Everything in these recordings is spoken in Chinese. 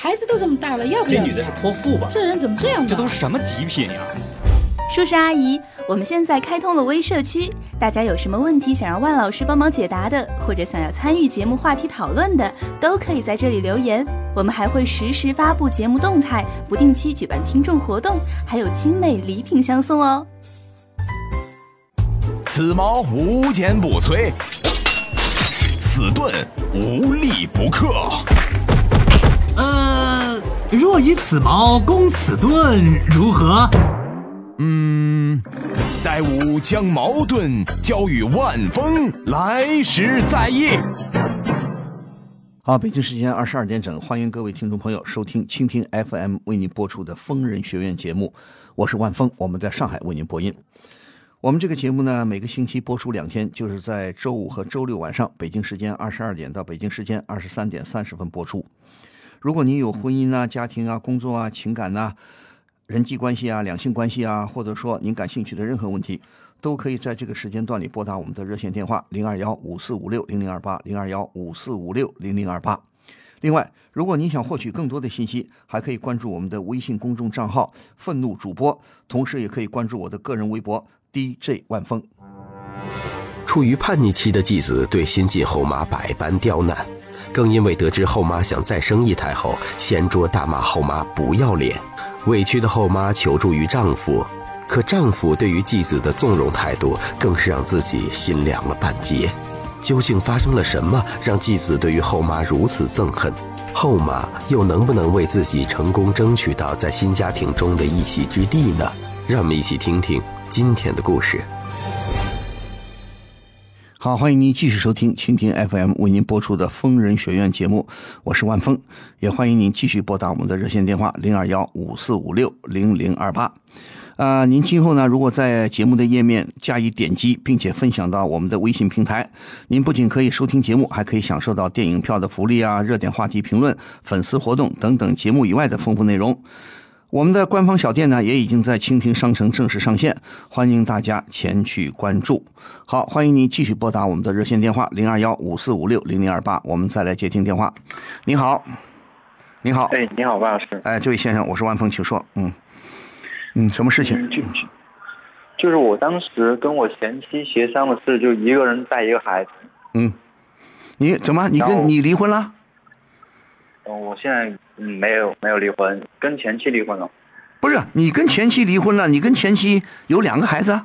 孩子都这么大了，要不要？这女的是泼妇吧？这人怎么这样？这都是什么极品呀？叔叔阿姨，我们现在开通了微社区，大家有什么问题想让万老师帮忙解答的，或者想要参与节目话题讨论的，都可以在这里留言。我们还会实时发布节目动态，不定期举办听众活动，还有精美礼品相送哦。此矛无坚不摧，此盾无力不克。呃，若以此矛攻此盾，如何？嗯，待吾将矛盾交与万峰，来时再议。好，北京时间二十二点整，欢迎各位听众朋友收听蜻蜓 FM 为您播出的疯人学院节目，我是万峰，我们在上海为您播音。我们这个节目呢，每个星期播出两天，就是在周五和周六晚上，北京时间二十二点到北京时间二十三点三十分播出。如果您有婚姻啊、家庭啊、工作啊、情感呐、人际关系啊、两性关系啊，或者说您感兴趣的任何问题，都可以在这个时间段里拨打我们的热线电话零二幺五四五六零零二八零二幺五四五六零零二八。另外，如果您想获取更多的信息，还可以关注我们的微信公众账号“愤怒主播”，同时也可以关注我的个人微博 DJ 万峰。处于叛逆期的继子对新晋后妈百般刁难，更因为得知后妈想再生一胎后，掀桌大骂后妈不要脸。委屈的后妈求助于丈夫，可丈夫对于继子的纵容态度，更是让自己心凉了半截。究竟发生了什么，让继子对于后妈如此憎恨？后妈又能不能为自己成功争取到在新家庭中的一席之地呢？让我们一起听听今天的故事。好，欢迎您继续收听蜻蜓 FM 为您播出的疯人学院节目，我是万峰，也欢迎您继续拨打我们的热线电话零二幺五四五六零零二八。啊，您今后呢，如果在节目的页面加以点击，并且分享到我们的微信平台，您不仅可以收听节目，还可以享受到电影票的福利啊、热点话题评论、粉丝活动等等节目以外的丰富内容。我们的官方小店呢，也已经在蜻蜓商城正式上线，欢迎大家前去关注。好，欢迎您继续拨打我们的热线电话零二幺五四五六零零二八，我们再来接听电话。你好，你好，哎，你好，万老师。哎，这位先生，我是万峰，请说。嗯，嗯，什么事情？就是我当时跟我前妻协商的事，就一个人带一个孩子。嗯，你怎么？你跟你离婚了？嗯，我现在嗯没有没有离婚，跟前妻离婚了。不是，你跟前妻离婚了？你跟前妻有两个孩子？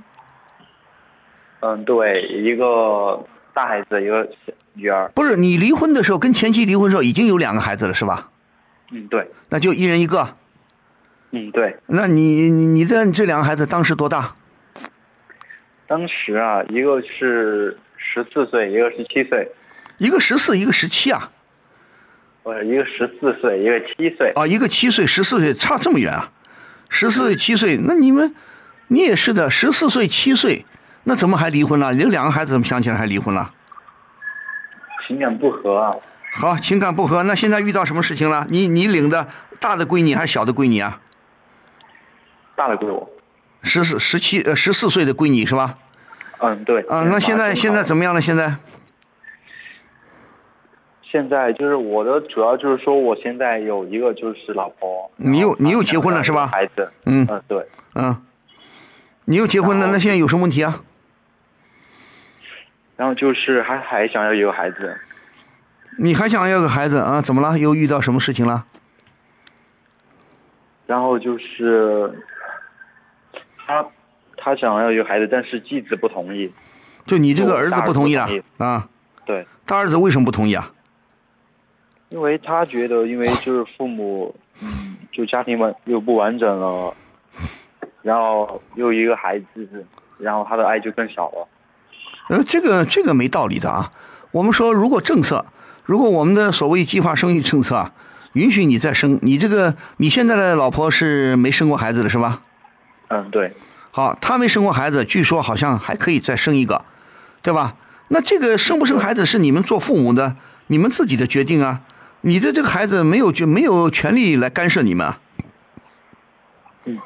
嗯，对，一个大孩子，一个小女儿。不是，你离婚的时候跟前妻离婚的时候已经有两个孩子了，是吧？嗯，对，那就一人一个。嗯对。那你你你的这两个孩子当时多大？当时啊，一个是十四岁，一个十七岁。一个十四，一个十七啊？呃，一个十四岁，一个七岁。啊，一个七岁，十四岁，差这么远啊？十四岁、七岁，那你们，你也是的，十四岁、七岁，那怎么还离婚了？你这两个孩子怎么想起来还离婚了？情感不和啊。好，情感不和，那现在遇到什么事情了？你你领的大的归你还是小的归你啊？大的归我。十四、十七、呃，十四岁的归你是吧？嗯，对。啊，那现在现在怎么样了？现在？现在就是我的主要就是说，我现在有一个就是老婆。你又你又结婚了是吧？孩子。嗯嗯，对。嗯，你又结婚了，那现在有什么问题啊？然后就是还还想要一个孩子。你还想要个孩子啊？怎么了？又遇到什么事情了？然后就是他他想要有孩子，但是继子不同意。就你这个儿子不同意了啊？对。大儿子为什么不同意啊？因为他觉得，因为就是父母，嗯，就家庭完又不完整了，然后又一个孩子，然后他的爱就更少了。呃，这个这个没道理的啊。我们说，如果政策，如果我们的所谓计划生育政策啊，允许你再生，你这个你现在的老婆是没生过孩子的是吧？嗯，对。好，她没生过孩子，据说好像还可以再生一个，对吧？那这个生不生孩子是你们做父母的，你们自己的决定啊。你的这个孩子没有就没有权利来干涉你们。嗯。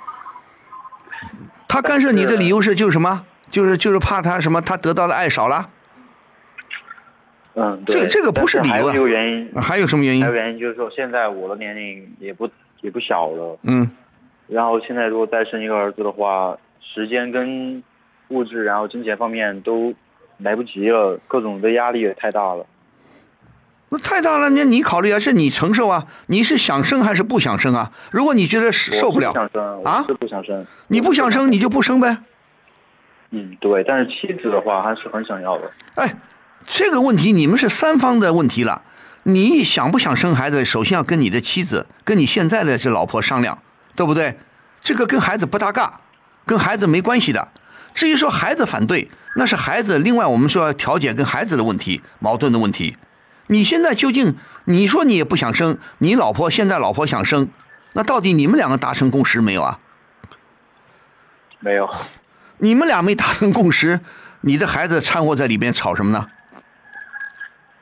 他干涉你的理由是就是什么？就是就是怕他什么？他得到的爱少了。嗯，对。这这个不是理由啊还有一个原因，还有什么原因还有？原因就是说，现在我的年龄也不也不小了，嗯然后现在如果再生一个儿子的话，时间跟物质，然后金钱方面都来不及了，各种的压力也太大了。那太大了，那你考虑啊，是你承受啊，你是想生还是不想生啊？如果你觉得是受不了不想生，啊是不想生。你不想生，你就不生呗。嗯，对，但是妻子的话还是很想要的。哎，这个问题你们是三方的问题了。你想不想生孩子，首先要跟你的妻子、跟你现在的这老婆商量，对不对？这个跟孩子不搭嘎，跟孩子没关系的。至于说孩子反对，那是孩子。另外，我们说要调解跟孩子的问题、矛盾的问题。你现在究竟，你说你也不想生，你老婆现在老婆想生，那到底你们两个达成共识没有啊？没有，你们俩没达成共识，你的孩子掺和在里边吵什么呢？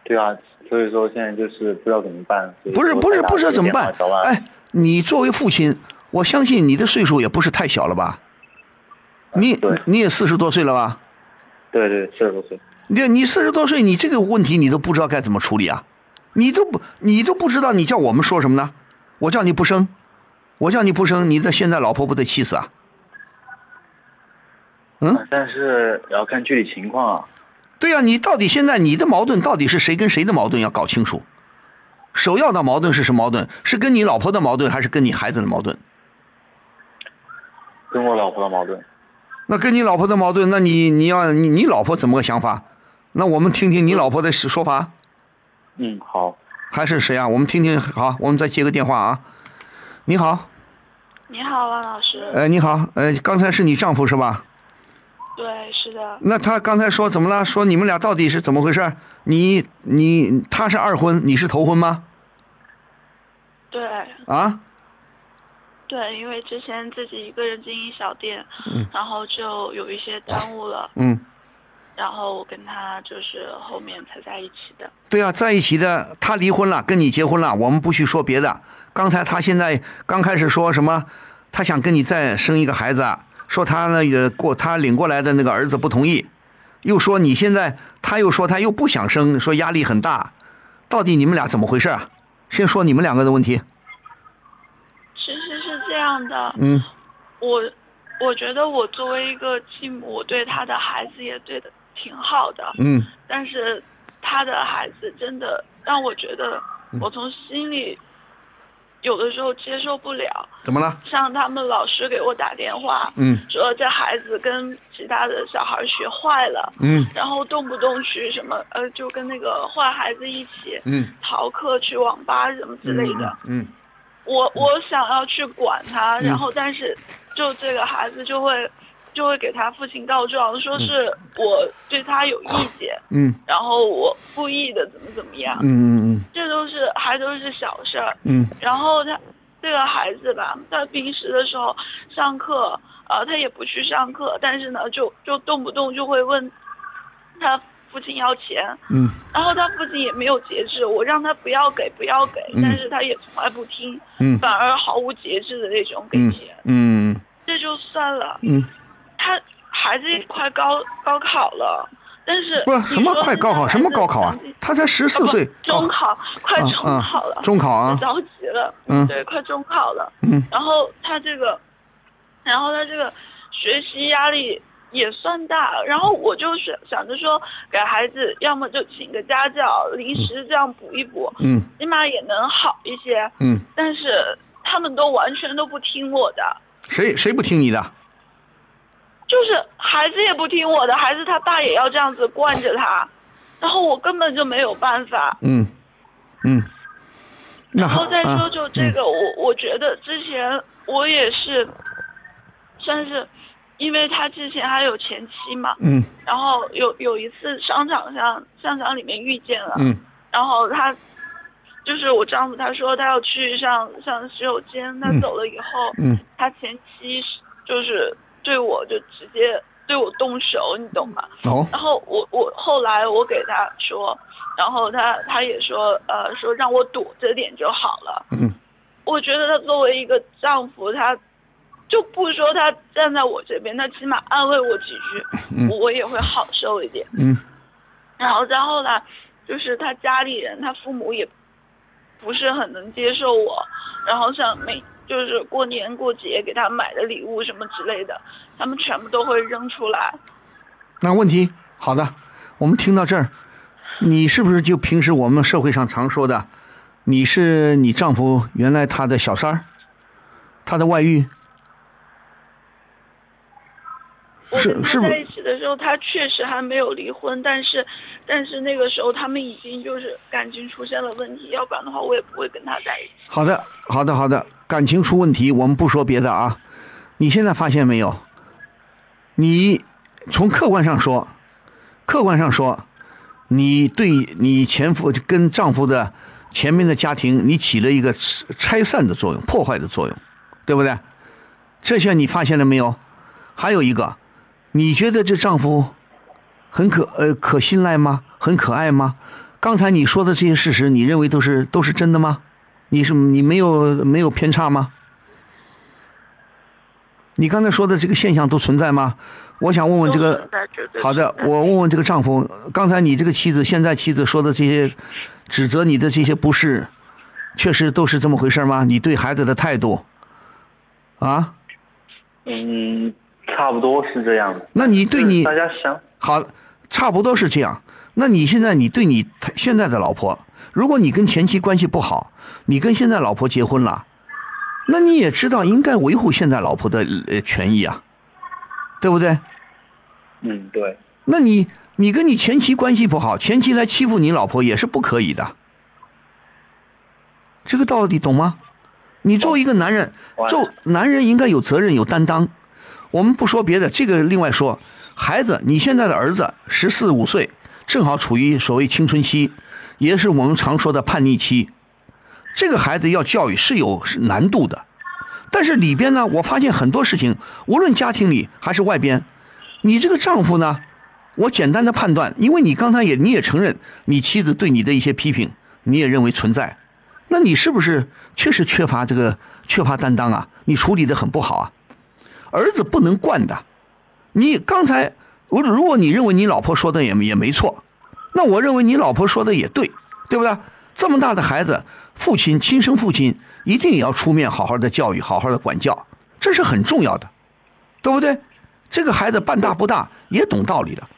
对啊，所以说现在就是不知道怎么办。不是不是不知道怎么办哎，你作为父亲，我相信你的岁数也不是太小了吧？你对你也四十多岁了吧？对对，四十多岁。你你四十多岁，你这个问题你都不知道该怎么处理啊？你都不你都不知道，你叫我们说什么呢？我叫你不生，我叫你不生，你的现在老婆不得气死啊？嗯，但是也要看具体情况啊。对呀、你到底现在你的矛盾到底是谁跟谁的矛盾要搞清楚。首要的矛盾是什么矛盾？是跟你老婆的矛盾，还是跟你孩子的矛盾？跟我老婆的矛盾。那跟你老婆的矛盾，那你你要你你老婆怎么个想法？那我们听听你老婆的说法，嗯，好。还是谁啊？我们听听。好，我们再接个电话啊。你好，你好，王老师。呃，你好，呃，刚才是你丈夫是吧？对，是的，那他刚才说怎么了？说你们俩到底是怎么回事？你你他是二婚，你是头婚吗？对啊？对，因为之前自己一个人经营小店，然后就有一些耽误了，嗯，然后我跟他就是后面才在一起的。对啊，在一起的，他离婚了，跟你结婚了，我们不去说别的。刚才他现在刚开始说什么？他想跟你再生一个孩子，说他呢也过他领过来的那个儿子不同意，又说你现在，他又说他又不想生，说压力很大，到底你们俩怎么回事啊？先说你们两个的问题。其实是这样的，嗯我我觉得我作为一个继母，我对他的孩子也对的挺好的，嗯。但是他的孩子真的让我觉得，嗯。我从心里有的时候接受不了。怎么了？像他们老师给我打电话，嗯。说这孩子跟其他的小孩学坏了，嗯。然后动不动去什么呃，就跟那个坏孩子一起嗯。逃课去网吧什么之类的。嗯我我想要去管他，嗯。然后但是就这个孩子就会就会给他父亲告状，说是我对他有意见，嗯。然后我故意的怎么怎么样，嗯嗯这都是还都是小事儿。嗯。然后他这个孩子吧，他平时的时候上课，呃，他也不去上课，但是呢，就就动不动就会问他父亲要钱，嗯。然后他父亲也没有节制，我让他不要给不要给，嗯。但是他也从来不听，嗯。反而毫无节制的那种给嗯钱，嗯这就算了。嗯，他孩子也快高高考了，但是不是什么快高考，什么高考啊？他才十四岁，中考快啊中考了，啊中考啊着急了，嗯对，快中考了，嗯然后他这个，然后他这个学习压力也算大，然后我就是想着说，给孩子要么就请个家教，临时这样补一补，嗯起码也能好一些。嗯，但是他们都完全都不听我的，谁谁不听你的？就是孩子也不听我的，孩子他爸也要这样子惯着他，然后我根本就没有办法。嗯嗯，然后再说啊就这个，我我觉得之前我也是，算是，因为他之前还有前妻嘛，嗯然后有有一次商场上商场里面遇见了，嗯然后他就是我丈夫，他说他要去上上洗手间，他嗯走了以后，嗯他前妻是就是对我就直接对我动手，你懂吗？哦然后我我后来我给他说，然后他他也说呃说让我躲着点就好了。嗯我觉得他作为一个丈夫，他就不说他站在我这边，他起码安慰我几句，嗯我我也会好受一点。嗯然后再后来，就是他家里人，他父母也不是很能接受我，然后像每就是过年过节给他买的礼物什么之类的，他们全部都会扔出来。那问题好的，我们听到这儿，你是不是就平时我们社会上常说的，你是你丈夫原来他的小三儿，他的外遇？是是不是的时候，他确实还没有离婚，但是，但是那个时候他们已经就是感情出现了问题，要不然的话我也不会跟他在一起。好的，好的，好的，感情出问题，我们不说别的啊。你现在发现没有？你从客观上说，客观上说，你对你前夫跟丈夫的前面的家庭，你起了一个拆散的作用、破坏的作用，对不对？这些你发现了没有？还有一个，你觉得这丈夫很可呃可信赖吗？很可爱吗？刚才你说的这些事实，你认为都是都是真的吗？你是你没有没有偏差吗？你刚才说的这个现象都存在吗？我想问问这个好的我问问这个丈夫，刚才你这个妻子，现在妻子说的这些指责你的这些不是，确实都是这么回事吗？你对孩子的态度，啊？嗯，差不多是这样的。那你对你大家想，好，差不多是这样。那你现在你对你现在的老婆，如果你跟前妻关系不好，你跟现在老婆结婚了，那你也知道应该维护现在老婆的呃权益啊，对不对？嗯，对，那你你跟你前妻关系不好，前妻来欺负你老婆也是不可以的。这个道理懂吗？你作为一个男人，完做男人应该有责任有担当。我们不说别的，这个另外说。孩子，你现在的儿子十四五岁，正好处于所谓青春期，也是我们常说的叛逆期。这个孩子要教育是有难度的，但是里边呢，我发现很多事情，无论家庭里还是外边，你这个丈夫呢，我简单的判断，因为你刚才也你也承认你妻子对你的一些批评，你也认为存在，那你是不是确实缺乏这个缺乏担当啊？你处理的很不好啊！儿子不能惯的，你刚才我如果你认为你老婆说的也也没错，那我认为你老婆说的也对，对不对？这么大的孩子，父亲亲生父亲一定也要出面好好的教育，好好的管教，这是很重要的，对不对？这个孩子半大不大，也懂道理了，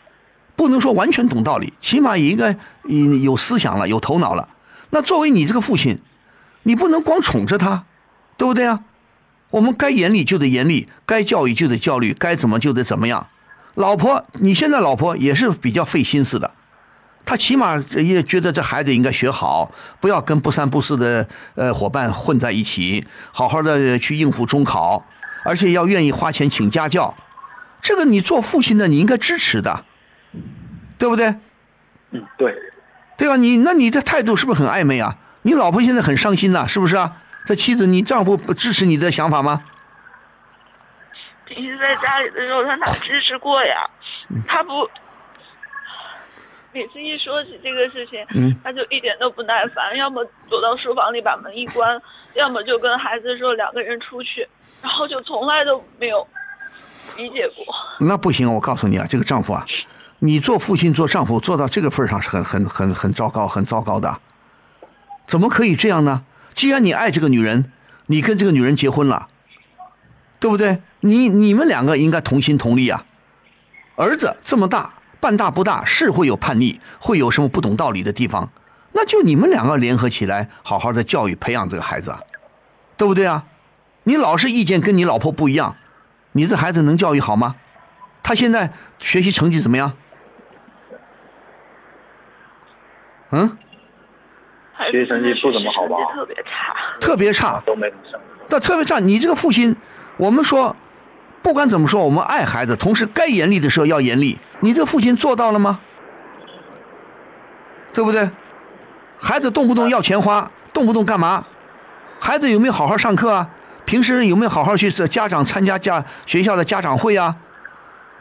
不能说完全懂道理，起码也应该嗯有思想了，有头脑了。那作为你这个父亲，你不能光宠着他，对不对啊？我们该严厉就得严厉，该教育就得教育，该怎么就得怎么样。老婆，你现在老婆也是比较费心思的，她起码也觉得这孩子应该学好，不要跟不三不四的呃伙伴混在一起，好好的去应付中考，而且要愿意花钱请家教。这个你做父亲的你应该支持的，对不对？嗯，对，对吧？你那你的态度是不是很暧昧啊？你老婆现在很伤心呐、是不是啊？这妻子，你丈夫不支持你的想法吗？平时在家里的时候，他哪支持过呀？嗯他不，每次一说起这个事情，嗯他就一点都不耐烦，要么躲到书房里把门一关，要么就跟孩子说两个人出去，然后就从来都没有理解过。那不行，我告诉你啊，这个丈夫啊，你做父亲做丈夫做到这个份上是很很很很糟糕很糟糕的，怎么可以这样呢？既然你爱这个女人，你跟这个女人结婚了，对不对？你你们两个应该同心同力啊。儿子这么大，半大不大，是会有叛逆，会有什么不懂道理的地方，那就你们两个联合起来，好好的教育培养这个孩子啊，对不对啊？你老是意见跟你老婆不一样，你这孩子能教育好吗？他现在学习成绩怎么样？嗯，学习成绩不怎么好吧特别差。特别差。都没怎么上。那特别差，你这个父亲，我们说，不管怎么说，我们爱孩子，同时该严厉的时候要严厉。你这个父亲做到了吗？对不对？孩子动不动要钱花，动不动干嘛？孩子有没有好好上课啊？平时有没有好好去家长参加家学校的家长会啊？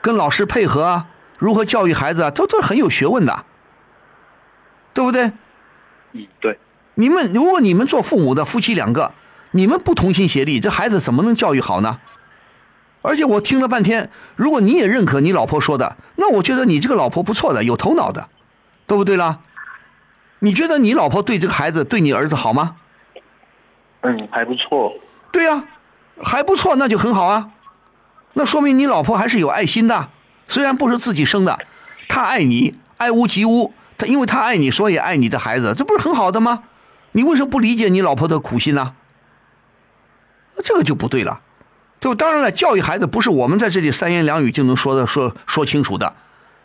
跟老师配合啊？如何教育孩子啊？都都很有学问的，对不对？嗯，对，你们如果你们做父母的夫妻两个，你们不同心协力，这孩子怎么能教育好呢？而且我听了半天，如果你也认可你老婆说的，那我觉得你这个老婆不错的，有头脑的，对不对啦？你觉得你老婆对这个孩子、对你儿子好吗？嗯，还不错。对呀、还不错，那就很好啊。那说明你老婆还是有爱心的，虽然不是自己生的，她爱你，爱屋及乌。他因为他爱你，所以爱你的孩子，这不是很好的吗？你为什么不理解你老婆的苦心呢？这个就不对了。就当然了，教育孩子不是我们在这里三言两语就能说的说说清楚的，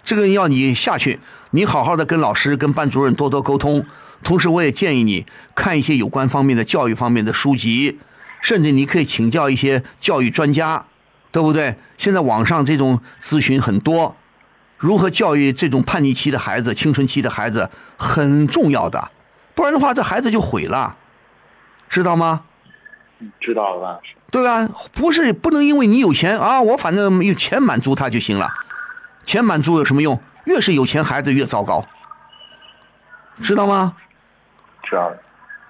这个要你下去，你好好的跟老师、跟班主任多多沟通。同时，我也建议你看一些有关方面的教育方面的书籍，甚至你可以请教一些教育专家，对不对？现在网上这种咨询很多，如何教育这种叛逆期的孩子、青春期的孩子很重要的，不然的话，这孩子就毁了，知道吗？嗯，知道了，吧。对吧？不是不能因为你有钱啊，我反正有钱满足他就行了，钱满足有什么用？越是有钱，孩子越糟糕，知道吗？知道了。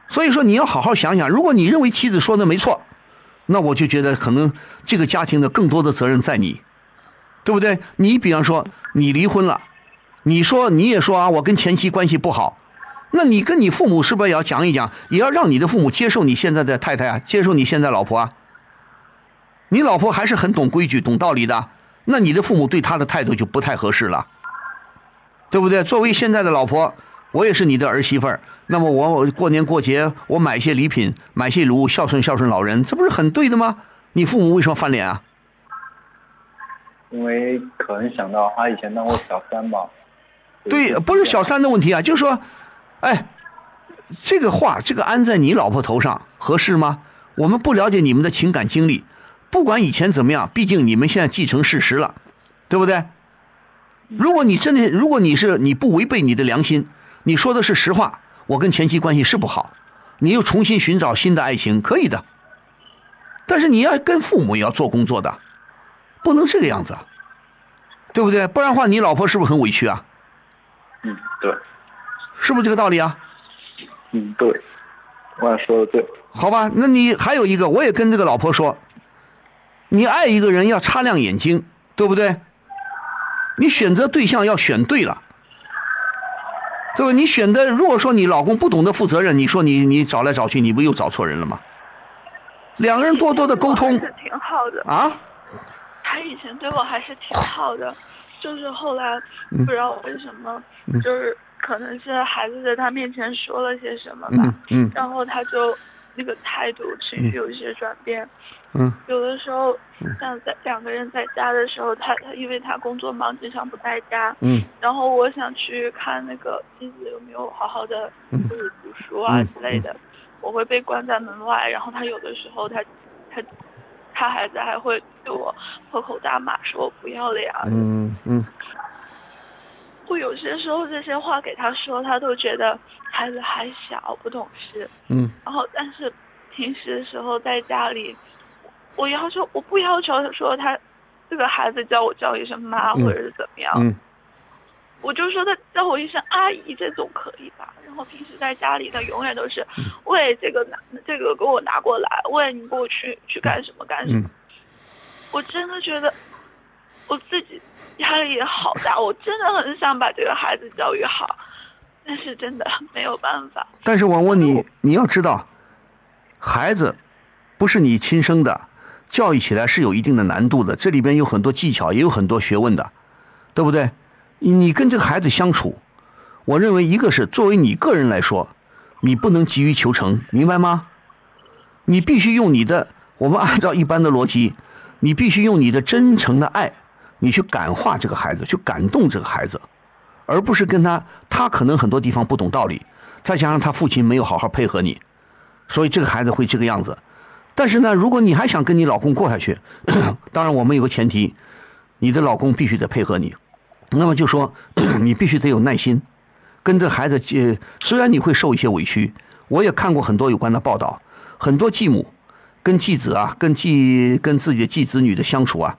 所以说你要好好想想，如果你认为妻子说的没错，那我就觉得可能这个家庭的更多的责任在你，对不对？你比方说你离婚了，你说你也说啊，我跟前妻关系不好，那你跟你父母是不是也要讲一讲，也要让你的父母接受你现在的太太啊，接受你现在老婆啊？你老婆还是很懂规矩、懂道理的，那你的父母对她的态度就不太合适了，对不对？作为现在的老婆，我也是你的儿媳妇儿，那么我过年过节我买一些礼品，买些礼物孝顺孝顺老人，这不是很对的吗？你父母为什么翻脸啊？因为可能想到他以前当过小三吧。对，不是小三的问题啊，就是说，哎，这个话这个安在你老婆头上合适吗？我们不了解你们的情感经历，不管以前怎么样，毕竟你们现在既成事实了，对不对？如果你真的，如果你是你不违背你的良心，你说的是实话，我跟前妻关系是不好，你又重新寻找新的爱情，可以的。但是你要跟父母也要做工作的，不能这个样子，对不对？不然的话，你老婆是不是很委屈啊？嗯，对，是不是这个道理啊？嗯，对，我说的对。好吧，那你还有一个，我也跟这个老婆说，你爱一个人要擦亮眼睛，对不对？你选择对象要选对了，对吧？你选的，如果说你老公不懂得负责任，你说你你找来找去，你不又找错人了吗？两个人多多的沟通挺好的。啊，他以前对我还是挺好的，就是后来嗯不知道为什么，就是可能是孩子在他面前说了些什么吧，嗯嗯然后他就那个态度、情绪有一些转变。嗯有的时候，像在两个人在家的时候，他他因为他工作忙，经常不在家。嗯然后我想去看那个妻子有没有好好的就是读书啊嗯之类的，我会被关在门外。然后他有的时候他他他孩子还会对我破口大骂，说我不要脸。啊。嗯嗯。会有些时候这些话给他说，他都觉得孩子还小不懂事。嗯。然后但是平时的时候在家里，我要求我不要求说他这个孩子叫我叫一声妈嗯。或者是怎么样，嗯我就说他叫我一声阿姨这总可以吧？然后平时在家里他永远都是，嗯喂这个拿这个给我拿过来，喂你给我去去干什么干什么。嗯我真的觉得我自己压力也好大，我真的很想把这个孩子教育好，但是真的没有办法。但是我问你，你要知道，孩子不是你亲生的，教育起来是有一定的难度的，这里边有很多技巧，也有很多学问的，对不对？你跟这个孩子相处，我认为一个是作为你个人来说，你不能急于求成，明白吗？你必须用你的，我们按照一般的逻辑，你必须用你的真诚的爱，你去感化这个孩子，去感动这个孩子，而不是跟他，他可能很多地方不懂道理，再加上他父亲没有好好配合你，所以这个孩子会这个样子。但是呢，如果你还想跟你老公过下去，当然我们有个前提，你的老公必须得配合你。那么就说 你必须得有耐心，跟这孩子呃，虽然你会受一些委屈，我也看过很多有关的报道，很多继母跟继子啊，跟继跟自己的继子女的相处啊，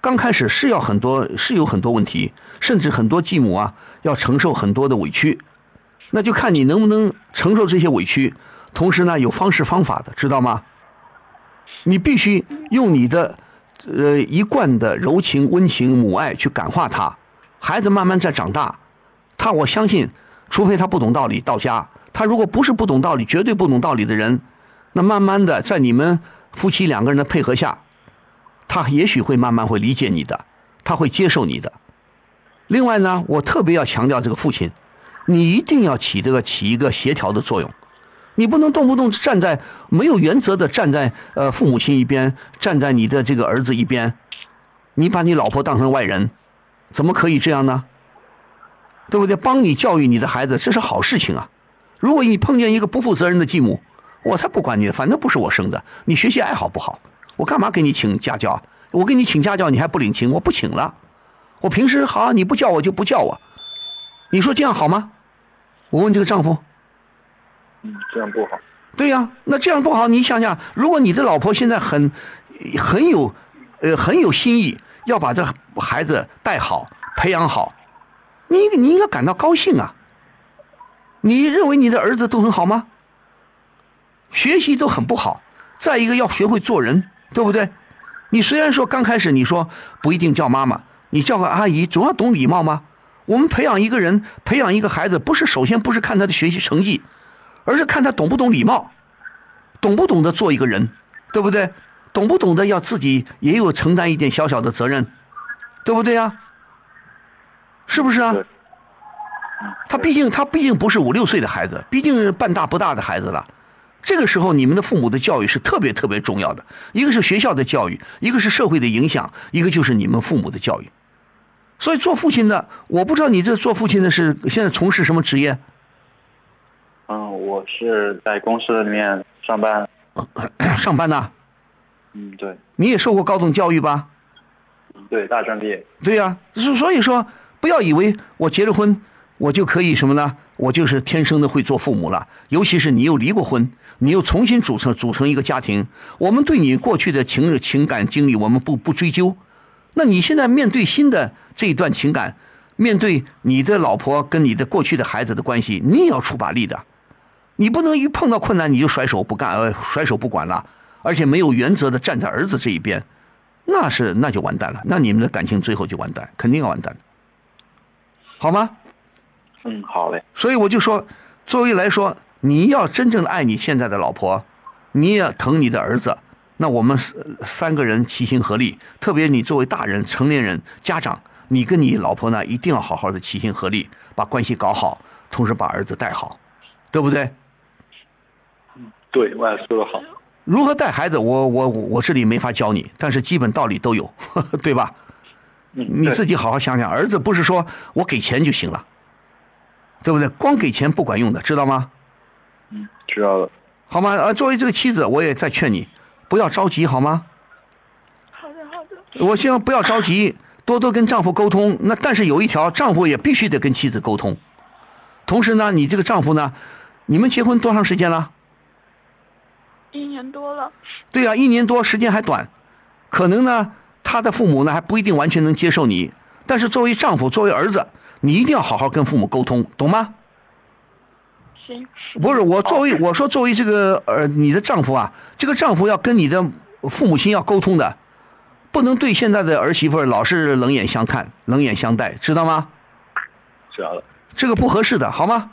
刚开始是要很多是有很多问题，甚至很多继母啊要承受很多的委屈，那就看你能不能承受这些委屈，同时呢有方式方法的，知道吗？你必须用你的呃一贯的柔情、温情、母爱去感化他，孩子慢慢在长大，他我相信除非他不懂道理到家。他如果不是不懂道理，绝对不懂道理的人，那慢慢的在你们夫妻两个人的配合下，他也许会慢慢会理解你的，他会接受你的。另外呢，我特别要强调这个父亲，你一定要起这个起一个协调的作用，你不能动不动站在没有原则的站在呃父母亲一边，站在你的这个儿子一边，你把你老婆当成外人，怎么可以这样呢？对不对？帮你教育你的孩子，这是好事情啊。如果你碰见一个不负责任的继母，我才不管你，反正不是我生的，你学习爱好不好，我干嘛给你请家教？我给你请家教，你还不领情？我不请了。我平时好，你不叫我就不叫我，你说这样好吗？我问这个丈夫。嗯，这样不好。对呀，那这样不好。你想想，如果你的老婆现在很很有呃很有心意，要把这孩子带好、培养好，你你应该感到高兴啊。你认为你的儿子都很好吗？学习都很不好，再一个要学会做人，对不对？你虽然说刚开始你说不一定叫妈妈，你叫个阿姨，总要懂礼貌吗？我们培养一个人，培养一个孩子，不是首先不是看他的学习成绩，而是看他懂不懂礼貌，懂不懂得做一个人，对不对？懂不懂得要自己也有承担一点小小的责任，对不对呀？是不是啊？他毕竟他毕竟不是五六岁的孩子，毕竟半大不大的孩子了。这个时候，你们的父母的教育是特别特别重要的。一个是学校的教育，一个是社会的影响，一个就是你们父母的教育。所以做父亲的，我不知道你这做父亲的是现在从事什么职业？嗯，我是在公司里面上班。上班呢？嗯，对。你也受过高等教育吧？对，大专毕业。对呀，所所以说，不要以为我结了婚，我就可以什么呢？我就是天生的会做父母了。尤其是你又离过婚。你又重新组成组成一个家庭，我们对你过去的情情感经历，我们不不追究。那你现在面对新的这一段情感，面对你的老婆跟你的过去的孩子的关系，你也要出把力的。你不能一碰到困难你就甩手不干，呃，甩手不管了，而且没有原则的站在儿子这一边，那是那就完蛋了。那你们的感情最后就完蛋，肯定要完蛋，好吗？嗯，好嘞。所以我就说，作为来说。你要真正的爱你现在的老婆，你也疼你的儿子，那我们三个人齐心合力。特别你作为大人、成年人、家长，你跟你老婆呢一定要好好的齐心合力，把关系搞好，同时把儿子带好，对不对？嗯，对，我也说的好。如何带孩子，我我我这里没法教你，但是基本道理都有，对吧？嗯，你自己好好想想，儿子不是说我给钱就行了，对不对？光给钱不管用的，知道吗？嗯，知道了，好吗？呃，作为这个妻子，我也在劝你，不要着急，好吗？好的，好的。我希望不要着急，多多跟丈夫沟通。那但是有一条，丈夫也必须得跟妻子沟通。同时呢，你这个丈夫呢，你们结婚多长时间了？一年多了。对啊，一年多，时间还短，可能呢，他的父母呢还不一定完全能接受你。但是作为丈夫，作为儿子，你一定要好好跟父母沟通，懂吗？行不是我作为我说作为这个呃你的丈夫啊，这个丈夫要跟你的父母亲要沟通的，不能对现在的儿媳妇老是冷眼相看、冷眼相待，知道吗？知道了。这个不合适的，好吗？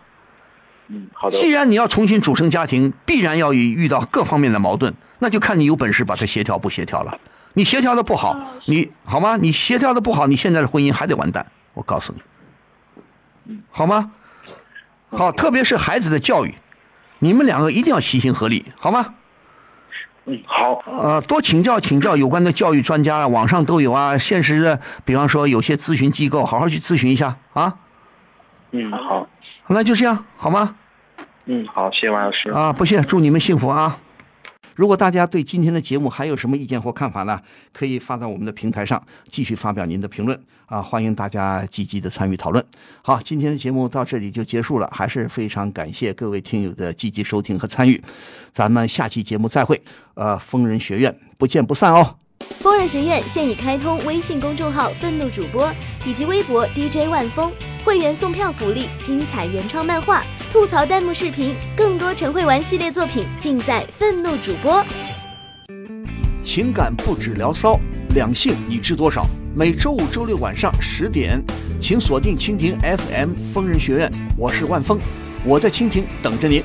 嗯，好的。既然你要重新组成家庭，必然要遇到各方面的矛盾，那就看你有本事把它协调不协调了。你协调的不好，你好吗？你协调的不好，你现在的婚姻还得完蛋。我告诉你，好吗？好，特别是孩子的教育，你们两个一定要齐心合力，好吗？嗯，好。呃，多请教请教有关的教育专家，网上都有啊。现实的，比方说有些咨询机构，好好去咨询一下啊。嗯，好。那就这样，好吗？嗯，好，谢谢王老师。啊，不谢，祝你们幸福啊。如果大家对今天的节目还有什么意见或看法呢？可以发到我们的平台上，继续发表您的评论啊！欢迎大家积极的参与讨论。好，今天的节目到这里就结束了，还是非常感谢各位听友的积极收听和参与。咱们下期节目再会，呃，疯人学院不见不散哦。疯人学院现已开通微信公众号“愤怒主播”以及微博 DJ 万峰，会员送票福利、精彩原创漫画、吐槽弹幕视频，更多陈慧玩系列作品尽在愤怒主播。情感不止聊骚，两性你知多少？每周五、周六晚上十点，请锁定蜻蜓 FM 疯人学院，我是万峰，我在蜻蜓等着您。